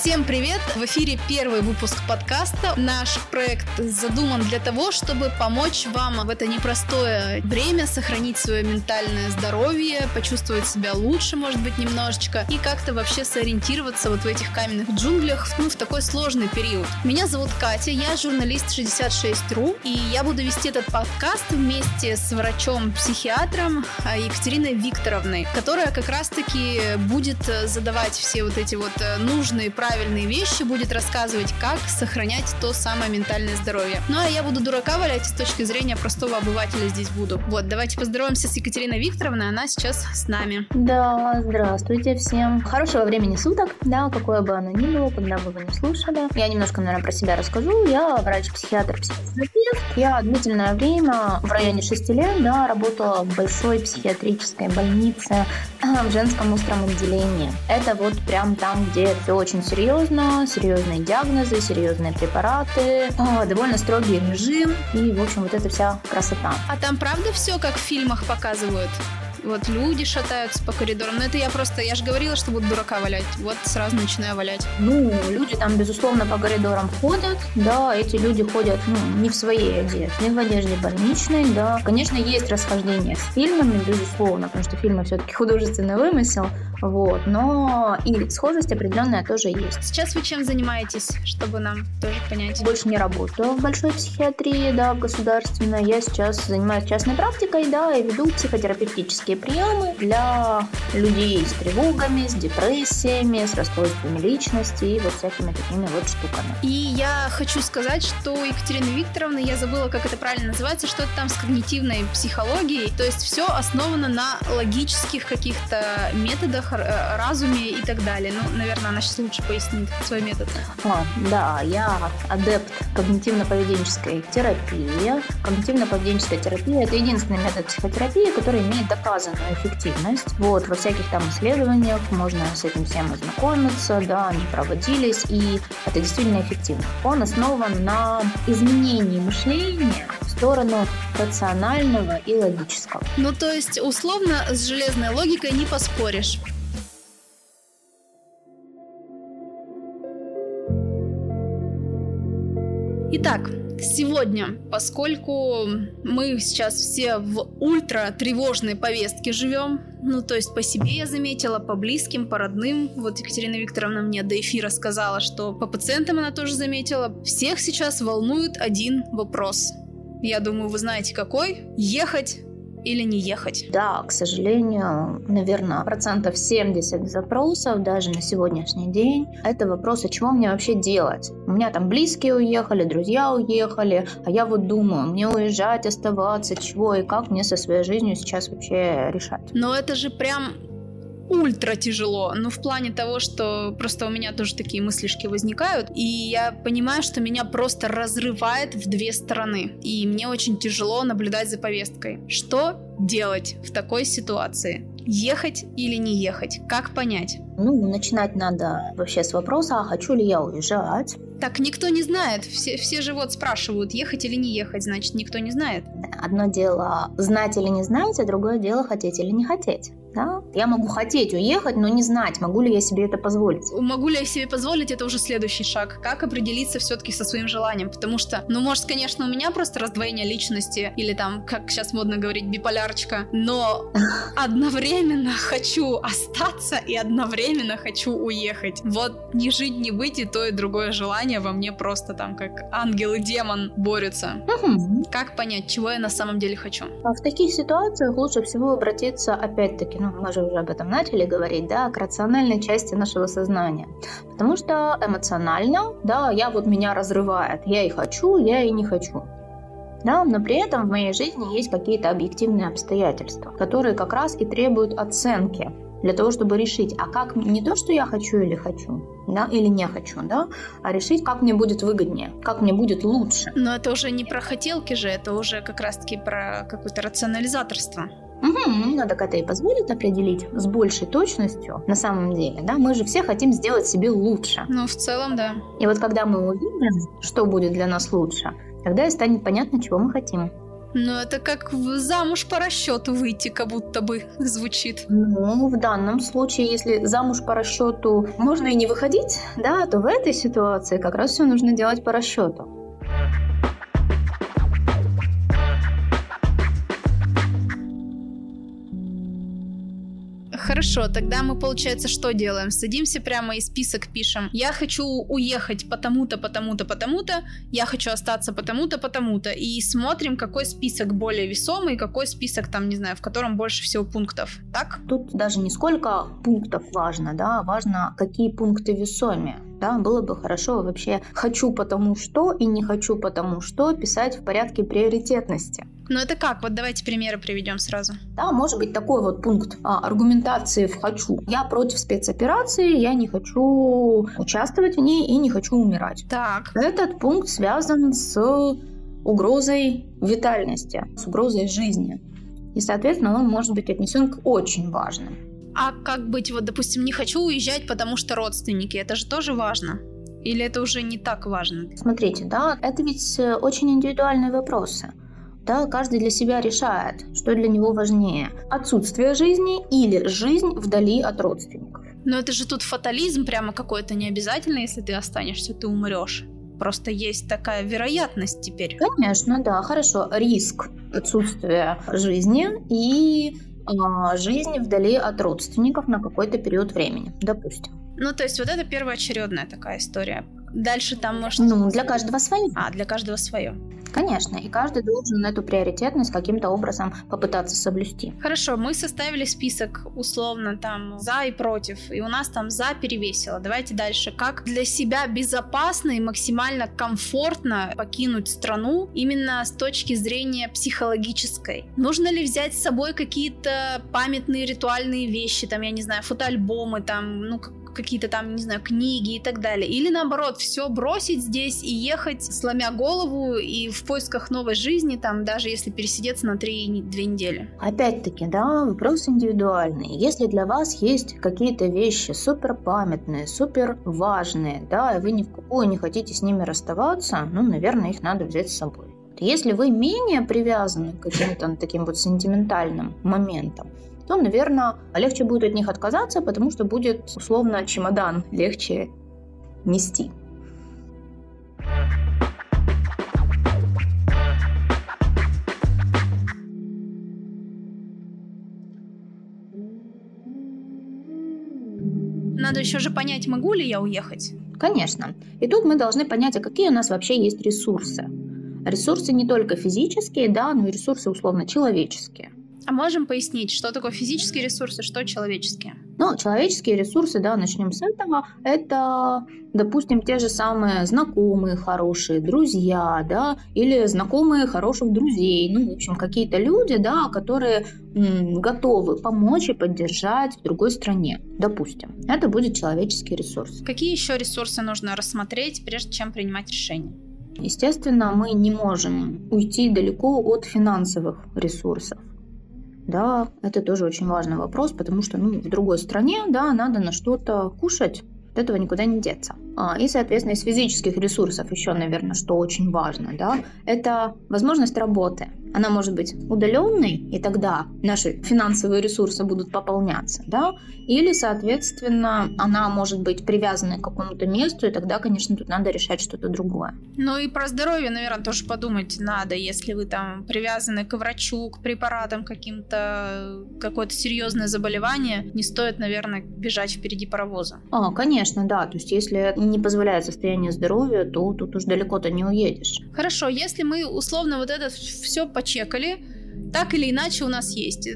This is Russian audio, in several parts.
Всем привет! В эфире первый выпуск подкаста. Наш проект задуман для того, чтобы помочь вам в это непростое время сохранить свое ментальное здоровье, почувствовать себя лучше, может быть, немножечко, и как-то вообще сориентироваться вот в этих каменных джунглях, ну, в такой сложный период. Меня зовут Катя, я журналист 66.ru, и я буду вести этот подкаст вместе с врачом-психиатром Екатериной Викторовной, которая как раз-таки будет задавать все вот эти вот э, нужные, правильные правильные вещи, будет рассказывать, как сохранять то самое ментальное здоровье. Ну а я буду дурака валять с точки зрения простого обывателя здесь буду. Вот, давайте поздороваемся с Екатериной Викторовной, она сейчас с нами. Да, здравствуйте всем. Хорошего времени суток, да, какое бы оно ни было, когда бы вы не слушали. Я немножко, наверное, про себя расскажу. Я врач-психиатр, психотерапевт. Я длительное время, в районе 6 лет, да, работала в большой психиатрической больнице в женском остром отделении. Это вот прям там, где все очень серьезно серьезно, серьезные диагнозы, серьезные препараты, а, довольно строгий режим и, в общем, вот эта вся красота. А там правда все, как в фильмах показывают? Вот люди шатаются по коридорам. Но это я просто, я же говорила, что буду дурака валять. Вот сразу начинаю валять. Ну, люди там, безусловно, по коридорам ходят. Да, эти люди ходят, ну, не в своей одежде, не в одежде больничной, да. Конечно, есть расхождение с фильмами, безусловно, потому что фильмы все-таки художественный вымысел. Вот, но и схожесть определенная тоже есть. Сейчас вы чем занимаетесь, чтобы нам тоже понять? Больше не работаю в большой психиатрии, да, в государственной. Я сейчас занимаюсь частной практикой, да, и веду психотерапевтические приемы для людей с тревогами, с депрессиями, с расстройствами личности и вот всякими такими вот штуками. И я хочу сказать, что Екатерина Викторовна, я забыла, как это правильно называется, что это там с когнитивной психологией, то есть все основано на логических каких-то методах, Э, разуме и так далее. Ну, наверное, она сейчас лучше пояснит свой метод. А, да, я адепт когнитивно-поведенческой терапии. Когнитивно-поведенческая терапия – это единственный метод психотерапии, который имеет доказанную эффективность. Вот, во всяких там исследованиях можно с этим всем ознакомиться, да, они проводились, и это действительно эффективно. Он основан на изменении мышления в сторону рационального и логического. Ну, то есть, условно, с железной логикой не поспоришь. Итак, сегодня, поскольку мы сейчас все в ультра тревожной повестке живем, ну, то есть по себе я заметила, по близким, по родным. Вот Екатерина Викторовна мне до эфира сказала, что по пациентам она тоже заметила. Всех сейчас волнует один вопрос. Я думаю, вы знаете какой. Ехать или не ехать? Да, к сожалению, наверное, процентов 70 запросов даже на сегодняшний день это вопрос, а чего мне вообще делать? У меня там близкие уехали, друзья уехали, а я вот думаю, мне уезжать, оставаться, чего и как мне со своей жизнью сейчас вообще решать? Но это же прям ультра тяжело, но в плане того, что просто у меня тоже такие мыслишки возникают, и я понимаю, что меня просто разрывает в две стороны, и мне очень тяжело наблюдать за повесткой. Что делать в такой ситуации? Ехать или не ехать? Как понять? Ну, начинать надо вообще с вопроса, а хочу ли я уезжать? Так никто не знает. Все, все же вот спрашивают, ехать или не ехать, значит, никто не знает. Одно дело знать или не знать, а другое дело хотеть или не хотеть. Да? Я могу хотеть уехать, но не знать, могу ли я себе это позволить. Могу ли я себе позволить, это уже следующий шаг. Как определиться все-таки со своим желанием? Потому что, ну, может, конечно, у меня просто раздвоение личности, или там, как сейчас модно говорить, биполярочка, но одновременно хочу остаться и одновременно хочу уехать. Вот не жить, не быть, и то, и другое желание во мне просто там как ангел и демон борются. Как понять, чего я на самом деле хочу? А в таких ситуациях лучше всего обратиться, опять-таки, ну, мы же уже об этом начали говорить, да, к рациональной части нашего сознания. Потому что эмоционально, да, я вот меня разрывает, я и хочу, я и не хочу. Да, но при этом в моей жизни есть какие-то объективные обстоятельства, которые как раз и требуют оценки для того, чтобы решить, а как не то, что я хочу или хочу, да, или не хочу, да, а решить, как мне будет выгоднее, как мне будет лучше. Но это уже не про хотелки же, это уже как раз-таки про какое-то рационализаторство. Угу, ну так это и позволит определить с большей точностью на самом деле, да, мы же все хотим сделать себе лучше. Ну, в целом, да. И вот когда мы увидим, что будет для нас лучше, тогда и станет понятно, чего мы хотим. Ну, это как замуж по расчету выйти, как будто бы звучит. Ну, в данном случае, если замуж по расчету можно и не выходить, да, то в этой ситуации как раз все нужно делать по расчету. Хорошо, тогда мы, получается, что делаем? Садимся прямо и список пишем. Я хочу уехать потому-то, потому-то, потому-то. Я хочу остаться потому-то, потому-то. И смотрим, какой список более весомый, какой список там, не знаю, в котором больше всего пунктов. Так? Тут даже не сколько пунктов важно, да, важно, какие пункты весомее. Да, было бы хорошо вообще «хочу потому что» и «не хочу потому что» писать в порядке приоритетности. Ну это как? Вот давайте примеры приведем сразу. Да, может быть такой вот пункт а, аргументации в «хочу». Я против спецоперации, я не хочу участвовать в ней и не хочу умирать. Так. Этот пункт связан с угрозой витальности, с угрозой жизни. И, соответственно, он может быть отнесен к очень важным. А как быть, вот, допустим, не хочу уезжать, потому что родственники, это же тоже важно? Или это уже не так важно? Смотрите, да, это ведь э, очень индивидуальные вопросы. Да, каждый для себя решает, что для него важнее. Отсутствие жизни или жизнь вдали от родственников. Но это же тут фатализм прямо какой-то не обязательно, если ты останешься, ты умрешь. Просто есть такая вероятность теперь. Конечно, да, хорошо. Риск отсутствия жизни и э, жизни вдали от родственников на какой-то период времени, допустим. Ну, то есть вот это первоочередная такая история. Дальше там может... Ну, для каждого свое. А, для каждого свое. Конечно, и каждый должен эту приоритетность каким-то образом попытаться соблюсти. Хорошо, мы составили список условно там за и против, и у нас там за перевесило. Давайте дальше. Как для себя безопасно и максимально комфортно покинуть страну именно с точки зрения психологической? Нужно ли взять с собой какие-то памятные ритуальные вещи, там, я не знаю, фотоальбомы, там, ну, какие-то там, не знаю, книги и так далее. Или наоборот, все бросить здесь и ехать, сломя голову и в поисках новой жизни, там, даже если пересидеться на 3-2 недели. Опять-таки, да, вопрос индивидуальный. Если для вас есть какие-то вещи супер памятные, супер важные, да, и вы ни в какую не хотите с ними расставаться, ну, наверное, их надо взять с собой. Если вы менее привязаны к каким-то таким вот сентиментальным моментам, то, наверное, легче будет от них отказаться, потому что будет условно чемодан легче нести. Надо еще же понять, могу ли я уехать. Конечно. И тут мы должны понять, а какие у нас вообще есть ресурсы. Ресурсы не только физические, да, но и ресурсы условно человеческие. А можем пояснить, что такое физические ресурсы, что человеческие? Ну, человеческие ресурсы, да, начнем с этого. Это, допустим, те же самые знакомые хорошие, друзья, да, или знакомые хороших друзей. Ну, в общем, какие-то люди, да, которые м, готовы помочь и поддержать в другой стране, допустим. Это будет человеческий ресурс. Какие еще ресурсы нужно рассмотреть, прежде чем принимать решение? Естественно, мы не можем уйти далеко от финансовых ресурсов. Да, это тоже очень важный вопрос, потому что ну, в другой стране, да, надо на что-то кушать, от этого никуда не деться. А, и, соответственно, из физических ресурсов еще, наверное, что очень важно, да, это возможность работы. Она может быть удаленной, и тогда наши финансовые ресурсы будут пополняться, да, или, соответственно, она может быть привязана к какому-то месту, и тогда, конечно, тут надо решать что-то другое. Ну и про здоровье, наверное, тоже подумать надо, если вы там привязаны к врачу, к препаратам каким-то, какое-то серьезное заболевание, не стоит, наверное, бежать впереди паровоза. А, конечно, да, то есть если не позволяет состояние здоровья, то тут уж далеко-то не уедешь. Хорошо, если мы условно вот это все почекали, так или иначе у нас есть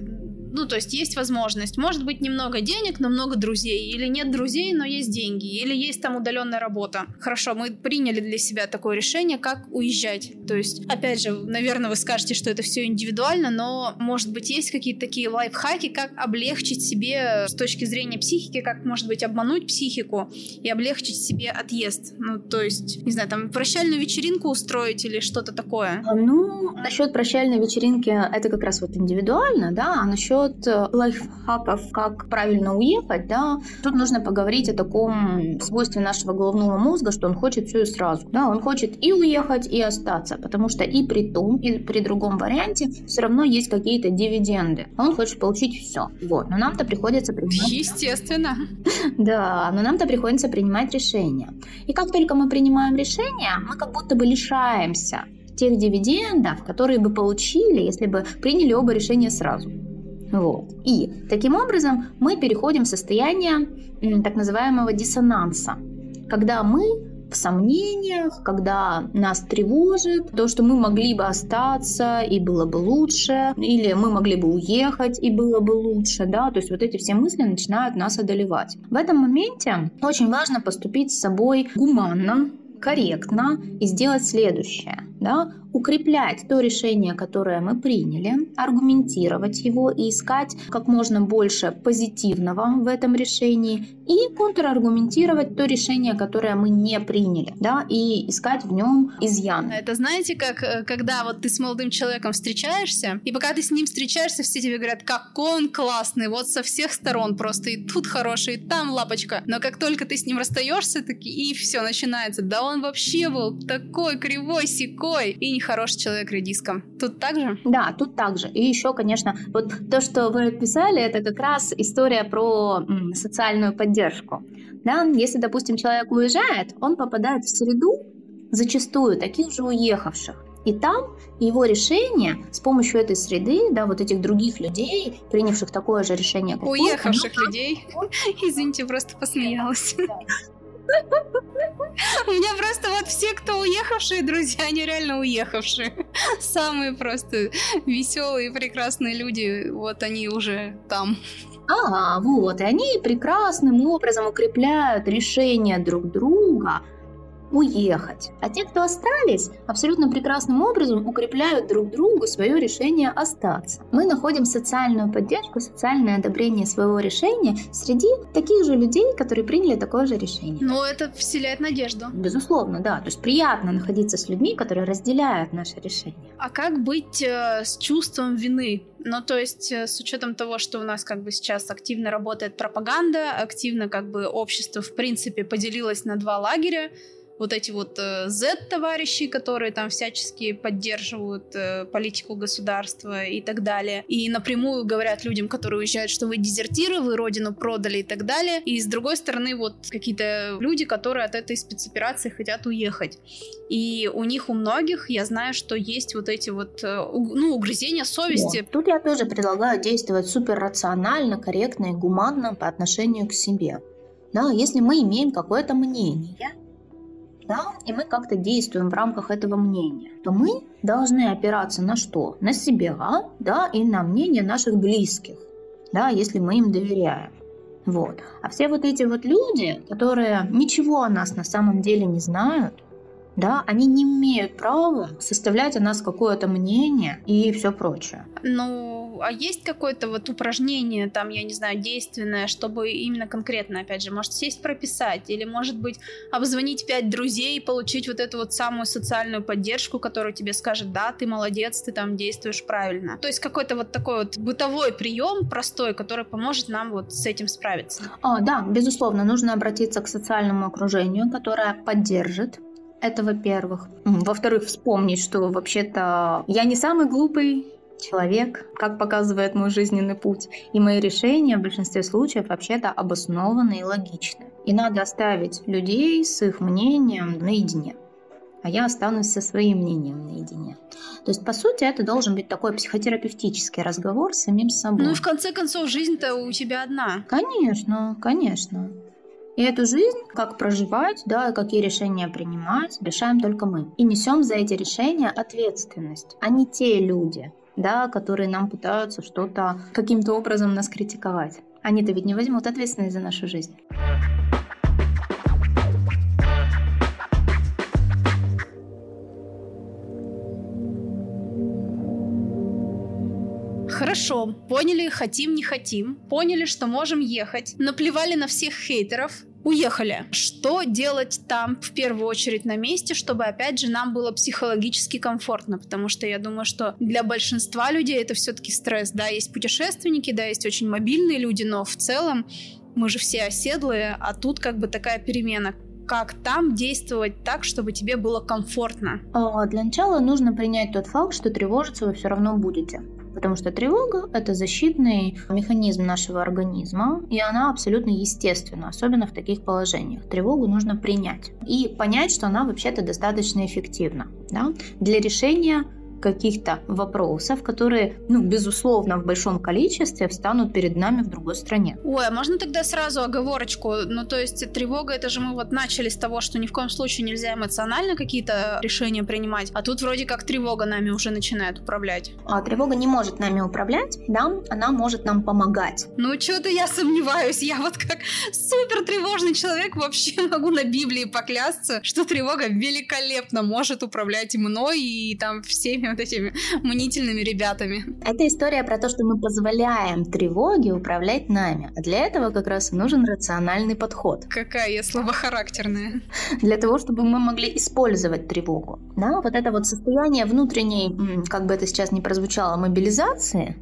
ну, то есть есть возможность. Может быть, немного денег, но много друзей. Или нет друзей, но есть деньги. Или есть там удаленная работа. Хорошо, мы приняли для себя такое решение, как уезжать. То есть, опять же, наверное, вы скажете, что это все индивидуально, но, может быть, есть какие-то такие лайфхаки, как облегчить себе с точки зрения психики, как, может быть, обмануть психику и облегчить себе отъезд. Ну, то есть, не знаю, там прощальную вечеринку устроить или что-то такое. Ну, насчет прощальной вечеринки это как раз вот индивидуально, да, а насчет насчет э, лайфхаков, как правильно уехать, да, тут нужно поговорить о таком свойстве нашего головного мозга, что он хочет все и сразу. Да, он хочет и уехать, и остаться, потому что и при том, и при другом варианте все равно есть какие-то дивиденды. Он хочет получить все. Вот. Но нам-то приходится принимать... Естественно. Да, но нам-то приходится принимать решения. И как только мы принимаем решение, мы как будто бы лишаемся тех дивидендов, которые бы получили, если бы приняли оба решения сразу. Вот. И таким образом мы переходим в состояние так называемого диссонанса, когда мы в сомнениях, когда нас тревожит то, что мы могли бы остаться и было бы лучше, или мы могли бы уехать и было бы лучше, да, то есть вот эти все мысли начинают нас одолевать. В этом моменте очень важно поступить с собой гуманно, корректно и сделать следующее. Да? Укреплять то решение, которое мы приняли, аргументировать его и искать как можно больше позитивного в этом решении и контраргументировать то решение, которое мы не приняли, да, и искать в нем изъян. Это знаете, как э, когда вот ты с молодым человеком встречаешься, и пока ты с ним встречаешься, все тебе говорят, какой он классный, вот со всех сторон просто, и тут хороший, и там лапочка. Но как только ты с ним расстаешься, таки и все начинается. Да он вообще был такой кривой, секой, и не хороший человек редиском. Тут так же? Да, тут так же. И еще, конечно, вот то, что вы описали, это как раз история про м, социальную поддержку. Да, если, допустим, человек уезжает, он попадает в среду, зачастую таких же уехавших. И там его решение с помощью этой среды, да, вот этих других людей, принявших такое же решение, как Уехавших он, людей. Извините, просто посмеялась. У меня просто вот все, кто уехавшие, друзья, они реально уехавшие. Самые просто веселые, прекрасные люди, вот они уже там. А, вот, и они прекрасным образом укрепляют решения друг друга, уехать. А те, кто остались, абсолютно прекрасным образом укрепляют друг другу свое решение остаться. Мы находим социальную поддержку, социальное одобрение своего решения среди таких же людей, которые приняли такое же решение. Но это вселяет надежду. Безусловно, да. То есть приятно находиться с людьми, которые разделяют наше решение. А как быть э, с чувством вины? Ну, то есть, э, с учетом того, что у нас как бы сейчас активно работает пропаганда, активно как бы общество, в принципе, поделилось на два лагеря, вот эти вот э, Z-товарищи, которые там всячески поддерживают э, политику государства и так далее. И напрямую говорят людям, которые уезжают, что вы дезертиры, вы родину продали и так далее. И с другой стороны, вот какие-то люди, которые от этой спецоперации хотят уехать. И у них, у многих, я знаю, что есть вот эти вот, э, ну, угрызения совести. Да. Тут я тоже предлагаю действовать супер рационально, корректно и гуманно по отношению к себе. Да, если мы имеем какое-то мнение, да, и мы как-то действуем в рамках этого мнения, то мы должны опираться на что? На себя, да, и на мнение наших близких, да, если мы им доверяем. Вот. А все вот эти вот люди, которые ничего о нас на самом деле не знают, да, они не имеют права составлять о нас какое-то мнение и все прочее. Ну, а есть какое-то вот упражнение, там, я не знаю, действенное, чтобы именно конкретно, опять же, может сесть прописать, или, может быть, обзвонить пять друзей и получить вот эту вот самую социальную поддержку, которая тебе скажет, да, ты молодец, ты там действуешь правильно. То есть какой-то вот такой вот бытовой прием простой, который поможет нам вот с этим справиться. А, да, безусловно, нужно обратиться к социальному окружению, которое поддержит это во-первых. Во-вторых, вспомнить, что вообще-то я не самый глупый человек, как показывает мой жизненный путь. И мои решения в большинстве случаев вообще-то обоснованы и логичны. И надо оставить людей с их мнением наедине. А я останусь со своим мнением наедине. То есть, по сути, это должен быть такой психотерапевтический разговор с самим собой. Ну и в конце концов, жизнь-то у тебя одна. Конечно, конечно. И эту жизнь, как проживать, да, какие решения принимать, решаем только мы. И несем за эти решения ответственность, а не те люди, да, которые нам пытаются что-то каким-то образом нас критиковать. Они-то ведь не возьмут ответственность за нашу жизнь. Хорошо, поняли, хотим, не хотим, поняли, что можем ехать, наплевали на всех хейтеров, уехали. Что делать там в первую очередь на месте, чтобы, опять же, нам было психологически комфортно? Потому что я думаю, что для большинства людей это все-таки стресс. Да, есть путешественники, да, есть очень мобильные люди, но в целом мы же все оседлые, а тут как бы такая перемена как там действовать так, чтобы тебе было комфортно? А, для начала нужно принять тот факт, что тревожиться вы все равно будете. Потому что тревога – это защитный механизм нашего организма, и она абсолютно естественна, особенно в таких положениях. Тревогу нужно принять и понять, что она вообще-то достаточно эффективна да, для решения каких-то вопросов, которые, ну, безусловно, в большом количестве встанут перед нами в другой стране. Ой, а можно тогда сразу оговорочку? Ну, то есть тревога, это же мы вот начали с того, что ни в коем случае нельзя эмоционально какие-то решения принимать, а тут вроде как тревога нами уже начинает управлять. А тревога не может нами управлять, да, она может нам помогать. Ну, что-то я сомневаюсь, я вот как супер тревожный человек вообще могу на Библии поклясться, что тревога великолепно может управлять мной и там всеми вот этими мнительными ребятами. Это история про то, что мы позволяем тревоге управлять нами. А для этого как раз и нужен рациональный подход. Какая я слабохарактерная. Для того, чтобы мы могли использовать тревогу. Да, вот это вот состояние внутренней, как бы это сейчас не прозвучало, мобилизации,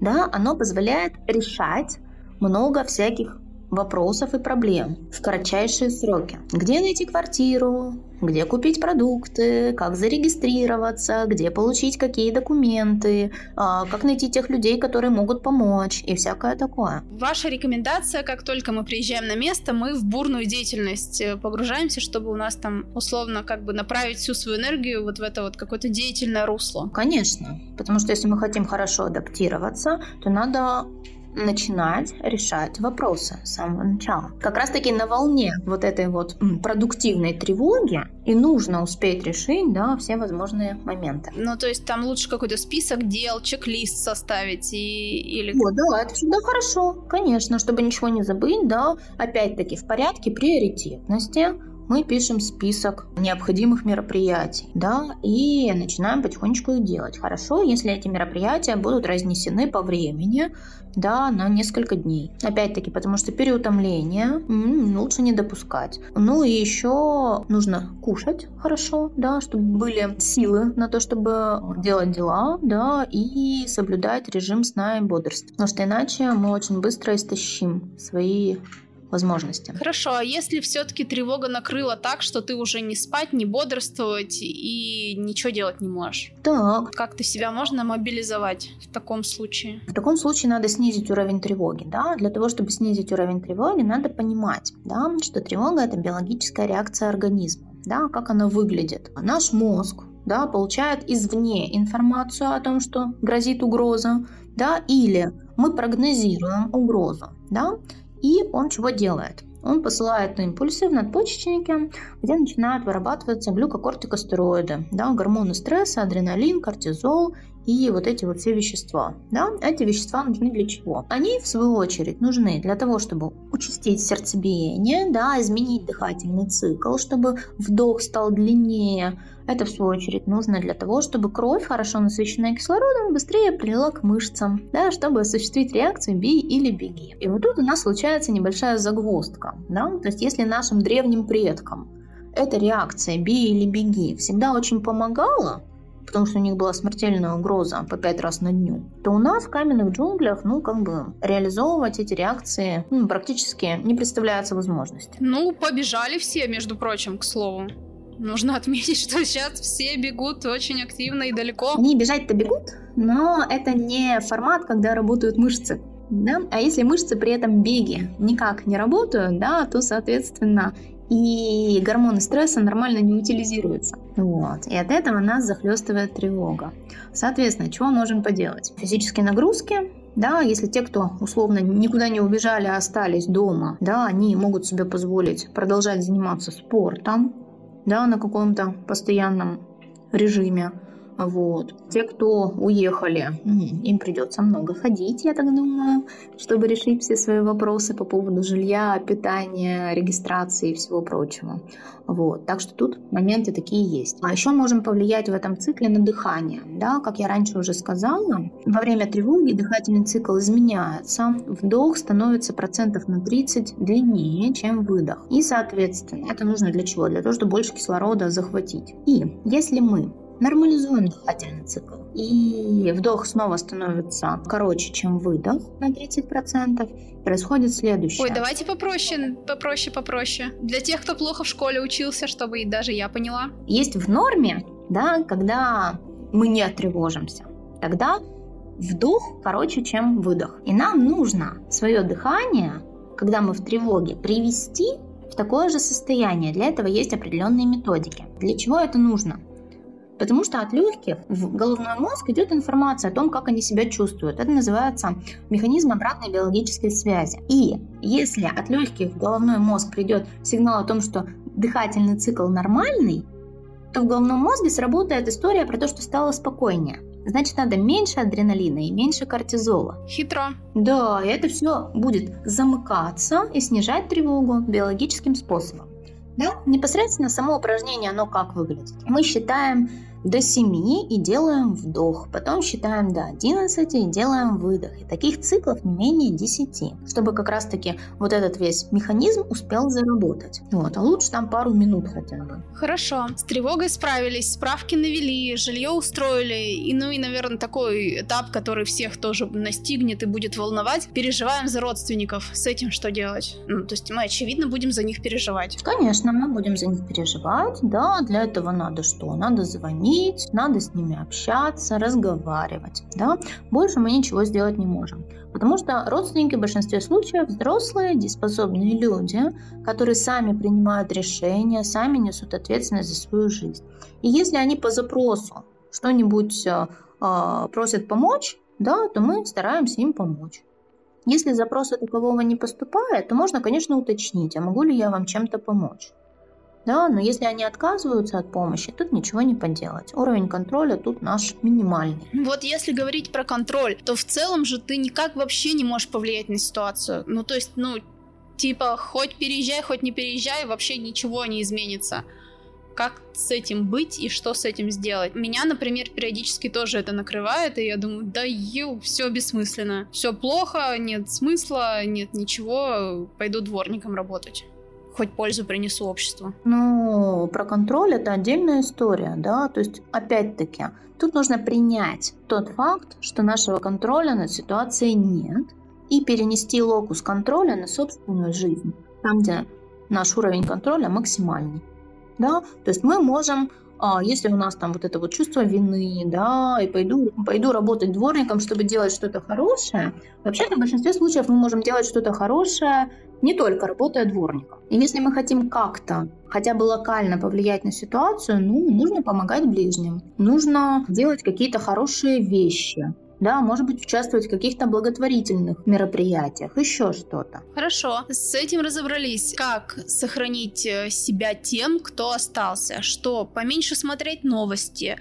да, оно позволяет решать много всяких вопросов и проблем в кратчайшие сроки. Где найти квартиру, где купить продукты, как зарегистрироваться, где получить какие документы, а, как найти тех людей, которые могут помочь и всякое такое. Ваша рекомендация, как только мы приезжаем на место, мы в бурную деятельность э, погружаемся, чтобы у нас там условно как бы направить всю свою энергию вот в это вот какое-то деятельное русло. Конечно, потому что если мы хотим хорошо адаптироваться, то надо начинать решать вопросы с самого начала. Как раз таки на волне вот этой вот продуктивной тревоги и нужно успеть решить, да, все возможные моменты. Ну, то есть там лучше какой-то список дел, чек-лист составить и... или... Вот, да, это всегда хорошо, конечно, чтобы ничего не забыть, да, опять-таки в порядке приоритетности, мы пишем список необходимых мероприятий, да, и начинаем потихонечку их делать. Хорошо, если эти мероприятия будут разнесены по времени, да, на несколько дней. Опять-таки, потому что переутомление лучше не допускать. Ну и еще нужно кушать хорошо, да, чтобы были силы на то, чтобы делать дела, да, и соблюдать режим сна и бодрствования. Потому что иначе мы очень быстро истощим свои возможности. Хорошо, а если все-таки тревога накрыла так, что ты уже не спать, не бодрствовать и ничего делать не можешь? Так. Как ты себя можно мобилизовать в таком случае? В таком случае надо снизить уровень тревоги. Да? Для того, чтобы снизить уровень тревоги, надо понимать, да, что тревога – это биологическая реакция организма. Да, как она выглядит. Наш мозг да, получает извне информацию о том, что грозит угроза, да, или мы прогнозируем угрозу, да, и он чего делает? Он посылает импульсы в надпочечники, где начинают вырабатываться глюкокортикостероиды, да, гормоны стресса, адреналин, кортизол и вот эти вот все вещества. Да? Эти вещества нужны для чего? Они, в свою очередь, нужны для того, чтобы участить сердцебиение, да, изменить дыхательный цикл, чтобы вдох стал длиннее. Это, в свою очередь, нужно для того, чтобы кровь, хорошо насыщенная кислородом, быстрее прилила к мышцам, да, чтобы осуществить реакцию «бей или беги». И вот тут у нас случается небольшая загвоздка. Да? То есть, если нашим древним предкам эта реакция «бей или беги» всегда очень помогала, потому что у них была смертельная угроза по пять раз на дню, то у нас в каменных джунглях, ну, как бы, реализовывать эти реакции ну, практически не представляется возможности. Ну, побежали все, между прочим, к слову. Нужно отметить, что сейчас все бегут очень активно и далеко. Они бежать-то бегут, но это не формат, когда работают мышцы. Да? А если мышцы при этом беге никак не работают, да, то, соответственно, и гормоны стресса нормально не утилизируются. Вот. И от этого нас захлестывает тревога. Соответственно, чего можем поделать? Физические нагрузки, да, если те, кто условно никуда не убежали, а остались дома, да, они могут себе позволить продолжать заниматься спортом, да, на каком-то постоянном режиме. Вот. Те, кто уехали, им придется много ходить, я так думаю, чтобы решить все свои вопросы по поводу жилья, питания, регистрации и всего прочего. Вот. Так что тут моменты такие есть. А еще можем повлиять в этом цикле на дыхание. Да, как я раньше уже сказала, во время тревоги дыхательный цикл изменяется. Вдох становится процентов на 30 длиннее, чем выдох. И, соответственно, это нужно для чего? Для того, чтобы больше кислорода захватить. И если мы нормализуем дыхательный цикл. И вдох снова становится короче, чем выдох на 30%. Происходит следующее. Ой, давайте попроще, попроще, попроще. Для тех, кто плохо в школе учился, чтобы и даже я поняла. Есть в норме, да, когда мы не тревожимся. Тогда вдох короче, чем выдох. И нам нужно свое дыхание, когда мы в тревоге, привести в такое же состояние. Для этого есть определенные методики. Для чего это нужно? Потому что от легких в головной мозг идет информация о том, как они себя чувствуют. Это называется механизм обратной биологической связи. И если от легких в головной мозг придет сигнал о том, что дыхательный цикл нормальный, то в головном мозге сработает история про то, что стало спокойнее. Значит, надо меньше адреналина и меньше кортизола. Хитро. Да, и это все будет замыкаться и снижать тревогу биологическим способом. Да? Непосредственно само упражнение, оно как выглядит. Мы считаем до 7 и делаем вдох, потом считаем до 11 и делаем выдох. И таких циклов не менее 10, чтобы как раз-таки вот этот весь механизм успел заработать. Вот, а лучше там пару минут хотя бы. Хорошо, с тревогой справились, справки навели, жилье устроили, и ну и, наверное, такой этап, который всех тоже настигнет и будет волновать. Переживаем за родственников. С этим что делать? Ну, то есть мы, очевидно, будем за них переживать. Конечно, мы будем за них переживать, да, для этого надо что? Надо звонить, звонить, надо с ними общаться, разговаривать. Да? Больше мы ничего сделать не можем. Потому что родственники в большинстве случаев взрослые, дееспособные люди, которые сами принимают решения, сами несут ответственность за свою жизнь. И если они по запросу что-нибудь э, э просят помочь, да, то мы стараемся им помочь. Если запроса такового не поступает, то можно, конечно, уточнить, а могу ли я вам чем-то помочь. Да, но если они отказываются от помощи, тут ничего не поделать. Уровень контроля тут наш минимальный. Вот если говорить про контроль, то в целом же ты никак вообще не можешь повлиять на ситуацию. Ну, то есть, ну, типа, хоть переезжай, хоть не переезжай, вообще ничего не изменится. Как с этим быть и что с этим сделать? Меня, например, периодически тоже это накрывает, и я думаю, да ю, все бессмысленно. Все плохо, нет смысла, нет ничего, пойду дворником работать хоть пользу принесу обществу? Ну, про контроль это отдельная история, да, то есть опять-таки тут нужно принять тот факт, что нашего контроля над ситуацией нет, и перенести локус контроля на собственную жизнь, там, где наш уровень контроля максимальный. Да? То есть мы можем если у нас там вот это вот чувство вины, да, и пойду, пойду работать дворником, чтобы делать что-то хорошее, вообще-то в большинстве случаев мы можем делать что-то хорошее не только работая дворником. И если мы хотим как-то хотя бы локально повлиять на ситуацию, ну, нужно помогать ближним, нужно делать какие-то хорошие вещи, да, может быть, участвовать в каких-то благотворительных мероприятиях, еще что-то. Хорошо, с этим разобрались. Как сохранить э, себя тем, кто остался? Что, поменьше смотреть новости,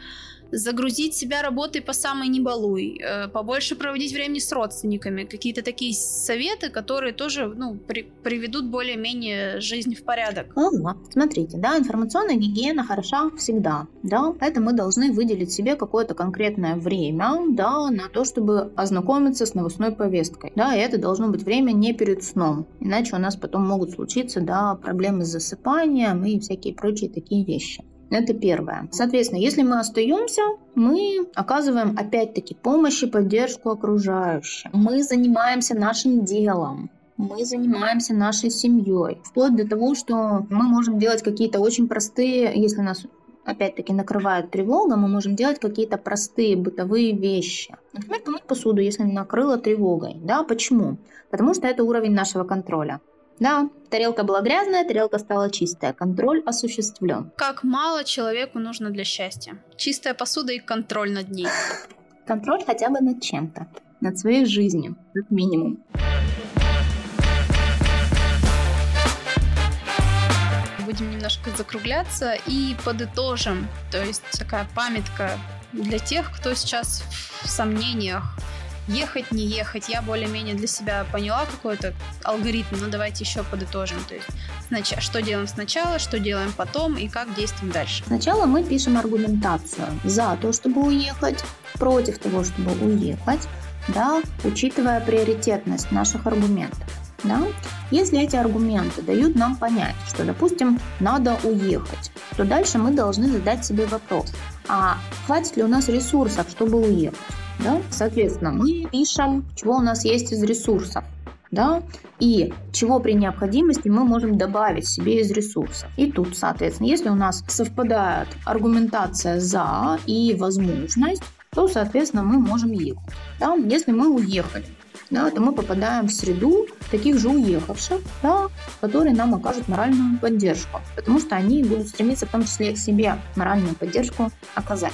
загрузить себя работой по самой не балуй, э, побольше проводить времени с родственниками, какие-то такие советы, которые тоже ну, при, приведут более-менее жизнь в порядок. Ага. Смотрите, да, информационная гигиена хороша всегда, да, поэтому мы должны выделить себе какое-то конкретное время, да, на то, чтобы ознакомиться с новостной повесткой, да, и это должно быть время не перед сном, иначе у нас потом могут случиться, да, проблемы с засыпанием и всякие прочие такие вещи. Это первое. Соответственно, если мы остаемся, мы оказываем опять-таки помощь и поддержку окружающим. Мы занимаемся нашим делом мы занимаемся нашей семьей. Вплоть до того, что мы можем делать какие-то очень простые, если нас опять-таки накрывает тревога, мы можем делать какие-то простые бытовые вещи. Например, помыть посуду, если накрыла тревогой. Да, почему? Потому что это уровень нашего контроля. Да, тарелка была грязная, тарелка стала чистая. Контроль осуществлен. Как мало человеку нужно для счастья. Чистая посуда и контроль над ней. Контроль хотя бы над чем-то. Над своей жизнью, как минимум. Будем немножко закругляться и подытожим. То есть такая памятка для тех, кто сейчас в сомнениях, ехать, не ехать. Я более-менее для себя поняла какой-то алгоритм, но давайте еще подытожим. То есть снач... что делаем сначала, что делаем потом и как действуем дальше. Сначала мы пишем аргументацию за то, чтобы уехать, против того, чтобы уехать, да, учитывая приоритетность наших аргументов. Да? Если эти аргументы дают нам понять, что, допустим, надо уехать, то дальше мы должны задать себе вопрос, а хватит ли у нас ресурсов, чтобы уехать? Да? Соответственно, мы пишем, чего у нас есть из ресурсов. Да? И чего при необходимости мы можем добавить себе из ресурсов. И тут, соответственно, если у нас совпадает аргументация за и возможность, то, соответственно, мы можем ехать. Да? Если мы уехали, да, то мы попадаем в среду таких же уехавших, да, которые нам окажут моральную поддержку, потому что они будут стремиться в том числе к себе моральную поддержку оказать.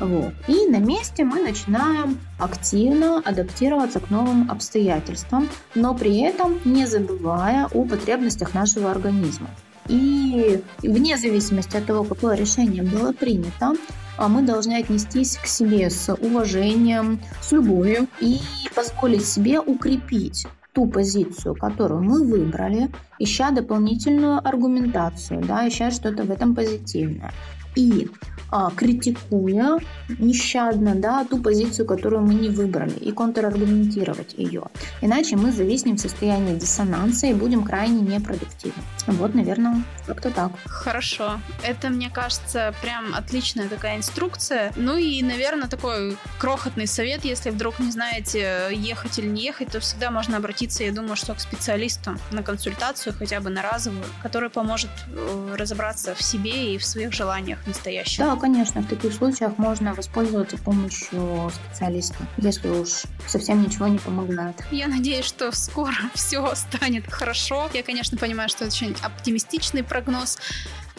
Вот. И на месте мы начинаем активно адаптироваться к новым обстоятельствам, но при этом не забывая о потребностях нашего организма. И вне зависимости от того, какое решение было принято, а мы должны отнестись к себе с уважением, с любовью и позволить себе укрепить ту позицию, которую мы выбрали, ища дополнительную аргументацию, да, ища что-то в этом позитивное. И а, критикуя нещадно да, ту позицию, которую мы не выбрали, и контраргументировать ее. Иначе мы зависнем в состоянии диссонанса и будем крайне непродуктивны. Вот, наверное, как-то так. Хорошо. Это, мне кажется, прям отличная такая инструкция. Ну и, наверное, такой крохотный совет, если вдруг не знаете, ехать или не ехать, то всегда можно обратиться, я думаю, что к специалисту на консультацию, хотя бы на разовую, который поможет э, разобраться в себе и в своих желаниях настоящих. Да, конечно, в таких случаях можно воспользоваться помощью специалиста, если уж совсем ничего не помогает. Я надеюсь, что скоро все станет хорошо. Я, конечно, понимаю, что это очень оптимистичный прогноз,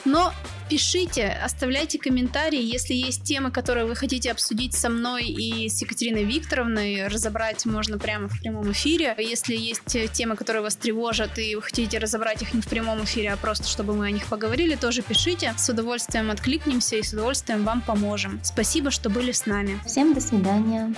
но пишите, оставляйте комментарии, если есть темы, которые вы хотите обсудить со мной и с Екатериной Викторовной, разобрать можно прямо в прямом эфире. Если есть темы, которые вас тревожат, и вы хотите разобрать их не в прямом эфире, а просто чтобы мы о них поговорили, тоже пишите. С удовольствием откликнемся и с удовольствием вам поможем. Спасибо, что были с нами. Всем до свидания.